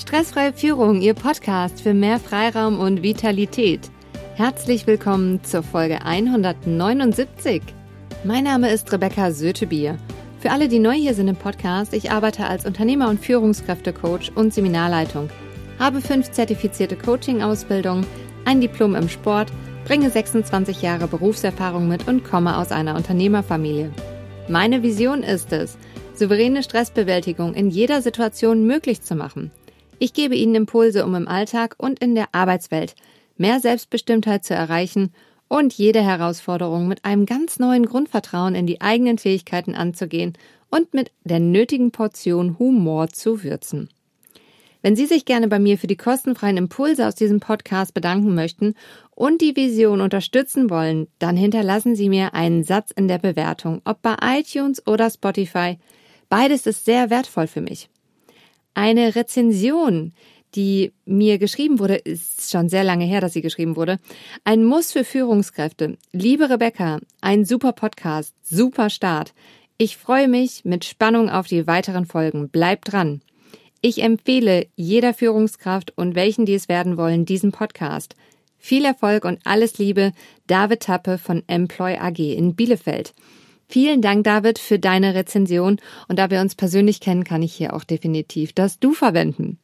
Stressfreie Führung, Ihr Podcast für mehr Freiraum und Vitalität. Herzlich willkommen zur Folge 179. Mein Name ist Rebecca Sötebier. Für alle, die neu hier sind im Podcast, ich arbeite als Unternehmer- und Führungskräftecoach und Seminarleitung, habe fünf zertifizierte Coaching-Ausbildungen, ein Diplom im Sport, bringe 26 Jahre Berufserfahrung mit und komme aus einer Unternehmerfamilie. Meine Vision ist es, souveräne Stressbewältigung in jeder Situation möglich zu machen – ich gebe Ihnen Impulse, um im Alltag und in der Arbeitswelt mehr Selbstbestimmtheit zu erreichen und jede Herausforderung mit einem ganz neuen Grundvertrauen in die eigenen Fähigkeiten anzugehen und mit der nötigen Portion Humor zu würzen. Wenn Sie sich gerne bei mir für die kostenfreien Impulse aus diesem Podcast bedanken möchten und die Vision unterstützen wollen, dann hinterlassen Sie mir einen Satz in der Bewertung, ob bei iTunes oder Spotify. Beides ist sehr wertvoll für mich. Eine Rezension, die mir geschrieben wurde, ist schon sehr lange her, dass sie geschrieben wurde. Ein Muss für Führungskräfte. Liebe Rebecca, ein super Podcast, super Start. Ich freue mich mit Spannung auf die weiteren Folgen. Bleibt dran. Ich empfehle jeder Führungskraft und welchen, die es werden wollen, diesen Podcast. Viel Erfolg und alles Liebe, David Tappe von Employ AG in Bielefeld. Vielen Dank, David, für deine Rezension. Und da wir uns persönlich kennen, kann ich hier auch definitiv das Du verwenden.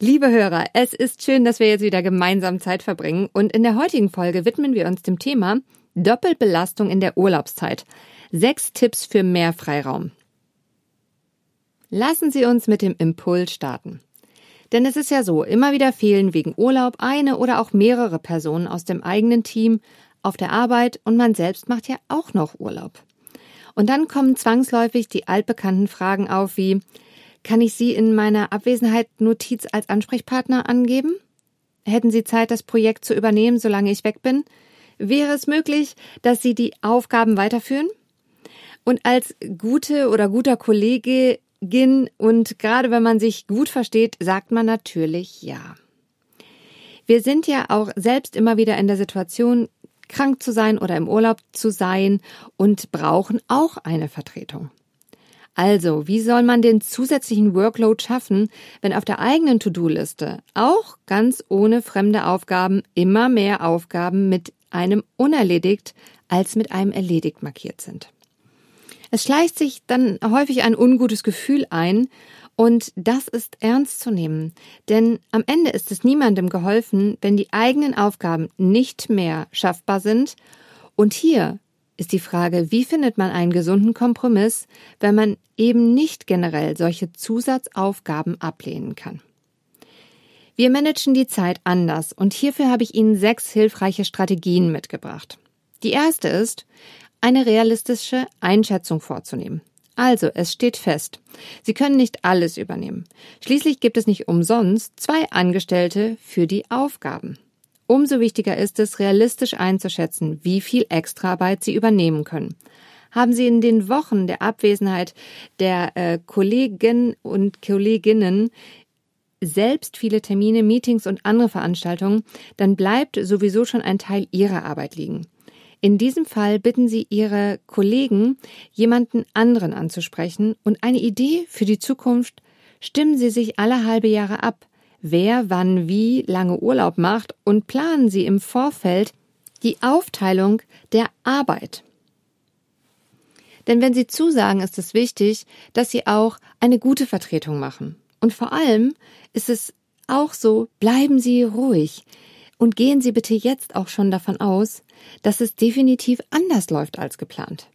Liebe Hörer, es ist schön, dass wir jetzt wieder gemeinsam Zeit verbringen. Und in der heutigen Folge widmen wir uns dem Thema Doppelbelastung in der Urlaubszeit. Sechs Tipps für mehr Freiraum. Lassen Sie uns mit dem Impuls starten. Denn es ist ja so, immer wieder fehlen wegen Urlaub eine oder auch mehrere Personen aus dem eigenen Team, auf der Arbeit und man selbst macht ja auch noch Urlaub. Und dann kommen zwangsläufig die altbekannten Fragen auf wie, kann ich Sie in meiner Abwesenheit Notiz als Ansprechpartner angeben? Hätten Sie Zeit, das Projekt zu übernehmen, solange ich weg bin? Wäre es möglich, dass Sie die Aufgaben weiterführen? Und als gute oder guter Kollegin und gerade wenn man sich gut versteht, sagt man natürlich ja. Wir sind ja auch selbst immer wieder in der Situation, krank zu sein oder im Urlaub zu sein und brauchen auch eine Vertretung. Also, wie soll man den zusätzlichen Workload schaffen, wenn auf der eigenen To-Do-Liste auch ganz ohne fremde Aufgaben immer mehr Aufgaben mit einem unerledigt als mit einem erledigt markiert sind? Es schleicht sich dann häufig ein ungutes Gefühl ein und das ist ernst zu nehmen, denn am Ende ist es niemandem geholfen, wenn die eigenen Aufgaben nicht mehr schaffbar sind. Und hier ist die Frage, wie findet man einen gesunden Kompromiss, wenn man eben nicht generell solche Zusatzaufgaben ablehnen kann. Wir managen die Zeit anders und hierfür habe ich Ihnen sechs hilfreiche Strategien mitgebracht. Die erste ist, eine realistische Einschätzung vorzunehmen. Also, es steht fest. Sie können nicht alles übernehmen. Schließlich gibt es nicht umsonst zwei Angestellte für die Aufgaben. Umso wichtiger ist es, realistisch einzuschätzen, wie viel Extraarbeit Sie übernehmen können. Haben Sie in den Wochen der Abwesenheit der äh, Kollegen und Kolleginnen selbst viele Termine, Meetings und andere Veranstaltungen, dann bleibt sowieso schon ein Teil Ihrer Arbeit liegen. In diesem Fall bitten Sie Ihre Kollegen, jemanden anderen anzusprechen und eine Idee für die Zukunft stimmen Sie sich alle halbe Jahre ab, wer wann wie lange Urlaub macht und planen Sie im Vorfeld die Aufteilung der Arbeit. Denn wenn Sie zusagen, ist es wichtig, dass Sie auch eine gute Vertretung machen. Und vor allem ist es auch so, bleiben Sie ruhig. Und gehen Sie bitte jetzt auch schon davon aus, dass es definitiv anders läuft als geplant.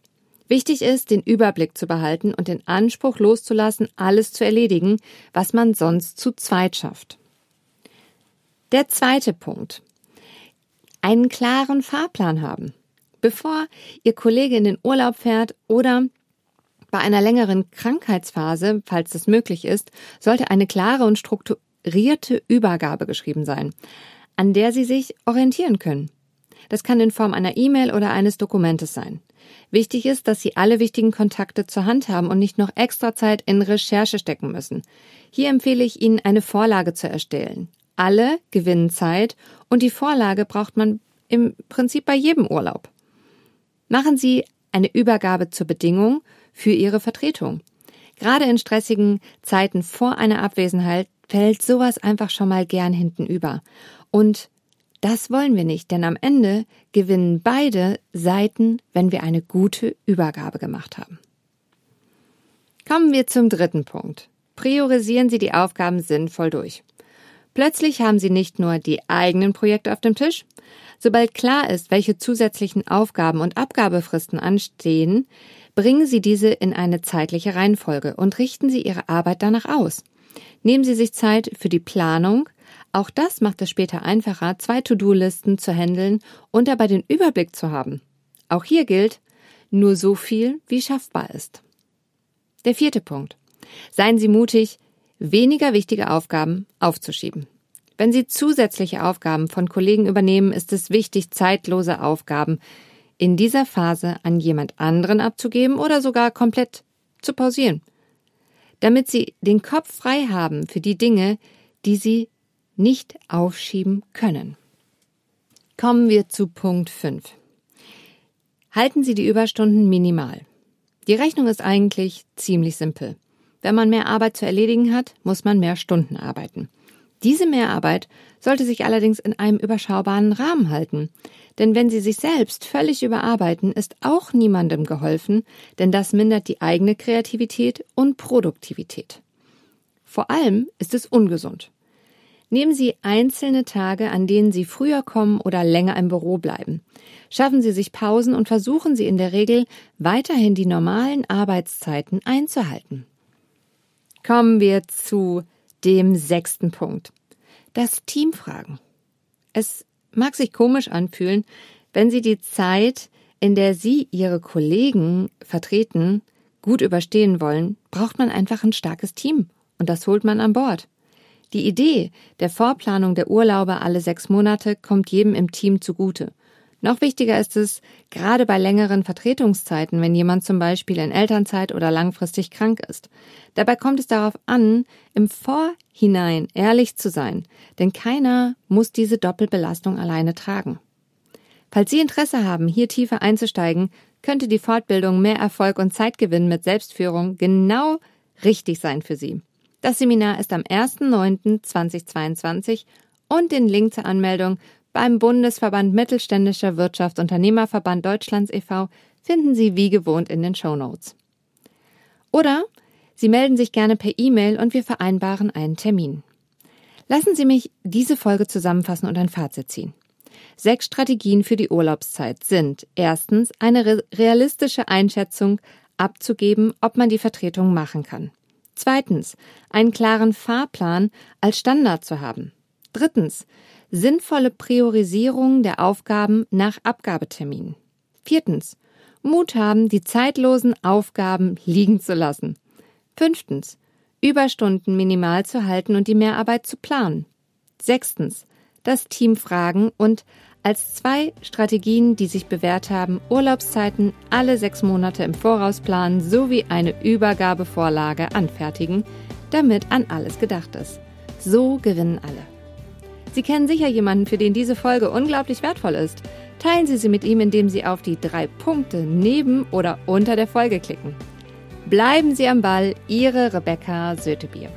Wichtig ist, den Überblick zu behalten und den Anspruch loszulassen, alles zu erledigen, was man sonst zu zweit schafft. Der zweite Punkt. Einen klaren Fahrplan haben. Bevor Ihr Kollege in den Urlaub fährt oder bei einer längeren Krankheitsphase, falls das möglich ist, sollte eine klare und strukturierte Übergabe geschrieben sein an der Sie sich orientieren können. Das kann in Form einer E-Mail oder eines Dokumentes sein. Wichtig ist, dass Sie alle wichtigen Kontakte zur Hand haben und nicht noch extra Zeit in Recherche stecken müssen. Hier empfehle ich Ihnen, eine Vorlage zu erstellen. Alle gewinnen Zeit und die Vorlage braucht man im Prinzip bei jedem Urlaub. Machen Sie eine Übergabe zur Bedingung für Ihre Vertretung. Gerade in stressigen Zeiten vor einer Abwesenheit fällt sowas einfach schon mal gern hinten über. Und das wollen wir nicht, denn am Ende gewinnen beide Seiten, wenn wir eine gute Übergabe gemacht haben. Kommen wir zum dritten Punkt. Priorisieren Sie die Aufgaben sinnvoll durch. Plötzlich haben Sie nicht nur die eigenen Projekte auf dem Tisch. Sobald klar ist, welche zusätzlichen Aufgaben und Abgabefristen anstehen, bringen Sie diese in eine zeitliche Reihenfolge und richten Sie Ihre Arbeit danach aus. Nehmen Sie sich Zeit für die Planung. Auch das macht es später einfacher, zwei To-Do-Listen zu handeln und dabei den Überblick zu haben. Auch hier gilt, nur so viel, wie schaffbar ist. Der vierte Punkt. Seien Sie mutig, weniger wichtige Aufgaben aufzuschieben. Wenn Sie zusätzliche Aufgaben von Kollegen übernehmen, ist es wichtig, zeitlose Aufgaben in dieser Phase an jemand anderen abzugeben oder sogar komplett zu pausieren, damit Sie den Kopf frei haben für die Dinge, die Sie nicht aufschieben können. Kommen wir zu Punkt 5. Halten Sie die Überstunden minimal. Die Rechnung ist eigentlich ziemlich simpel. Wenn man mehr Arbeit zu erledigen hat, muss man mehr Stunden arbeiten. Diese Mehrarbeit sollte sich allerdings in einem überschaubaren Rahmen halten. Denn wenn Sie sich selbst völlig überarbeiten, ist auch niemandem geholfen, denn das mindert die eigene Kreativität und Produktivität. Vor allem ist es ungesund. Nehmen Sie einzelne Tage, an denen Sie früher kommen oder länger im Büro bleiben. Schaffen Sie sich Pausen und versuchen Sie in der Regel weiterhin die normalen Arbeitszeiten einzuhalten. Kommen wir zu dem sechsten Punkt. Das Team fragen. Es mag sich komisch anfühlen, wenn Sie die Zeit, in der Sie Ihre Kollegen vertreten, gut überstehen wollen, braucht man einfach ein starkes Team. Und das holt man an Bord. Die Idee der Vorplanung der Urlaube alle sechs Monate kommt jedem im Team zugute. Noch wichtiger ist es, gerade bei längeren Vertretungszeiten, wenn jemand zum Beispiel in Elternzeit oder langfristig krank ist. Dabei kommt es darauf an, im Vorhinein ehrlich zu sein, denn keiner muss diese Doppelbelastung alleine tragen. Falls Sie Interesse haben, hier tiefer einzusteigen, könnte die Fortbildung Mehr Erfolg und Zeitgewinn mit Selbstführung genau richtig sein für Sie. Das Seminar ist am 1.9.2022 und den Link zur Anmeldung beim Bundesverband Mittelständischer Wirtschaft Unternehmerverband Deutschlands e.V. finden Sie wie gewohnt in den Show Notes. Oder Sie melden sich gerne per E-Mail und wir vereinbaren einen Termin. Lassen Sie mich diese Folge zusammenfassen und ein Fazit ziehen. Sechs Strategien für die Urlaubszeit sind erstens eine realistische Einschätzung abzugeben, ob man die Vertretung machen kann. Zweitens, einen klaren Fahrplan als Standard zu haben. Drittens, sinnvolle Priorisierung der Aufgaben nach Abgabetermin. Viertens, Mut haben, die zeitlosen Aufgaben liegen zu lassen. Fünftens, Überstunden minimal zu halten und die Mehrarbeit zu planen. Sechstens, das Team fragen und als zwei Strategien, die sich bewährt haben, Urlaubszeiten alle sechs Monate im Voraus planen sowie eine Übergabevorlage anfertigen, damit an alles gedacht ist. So gewinnen alle. Sie kennen sicher jemanden, für den diese Folge unglaublich wertvoll ist. Teilen Sie sie mit ihm, indem Sie auf die drei Punkte neben oder unter der Folge klicken. Bleiben Sie am Ball, Ihre Rebecca Sötebier.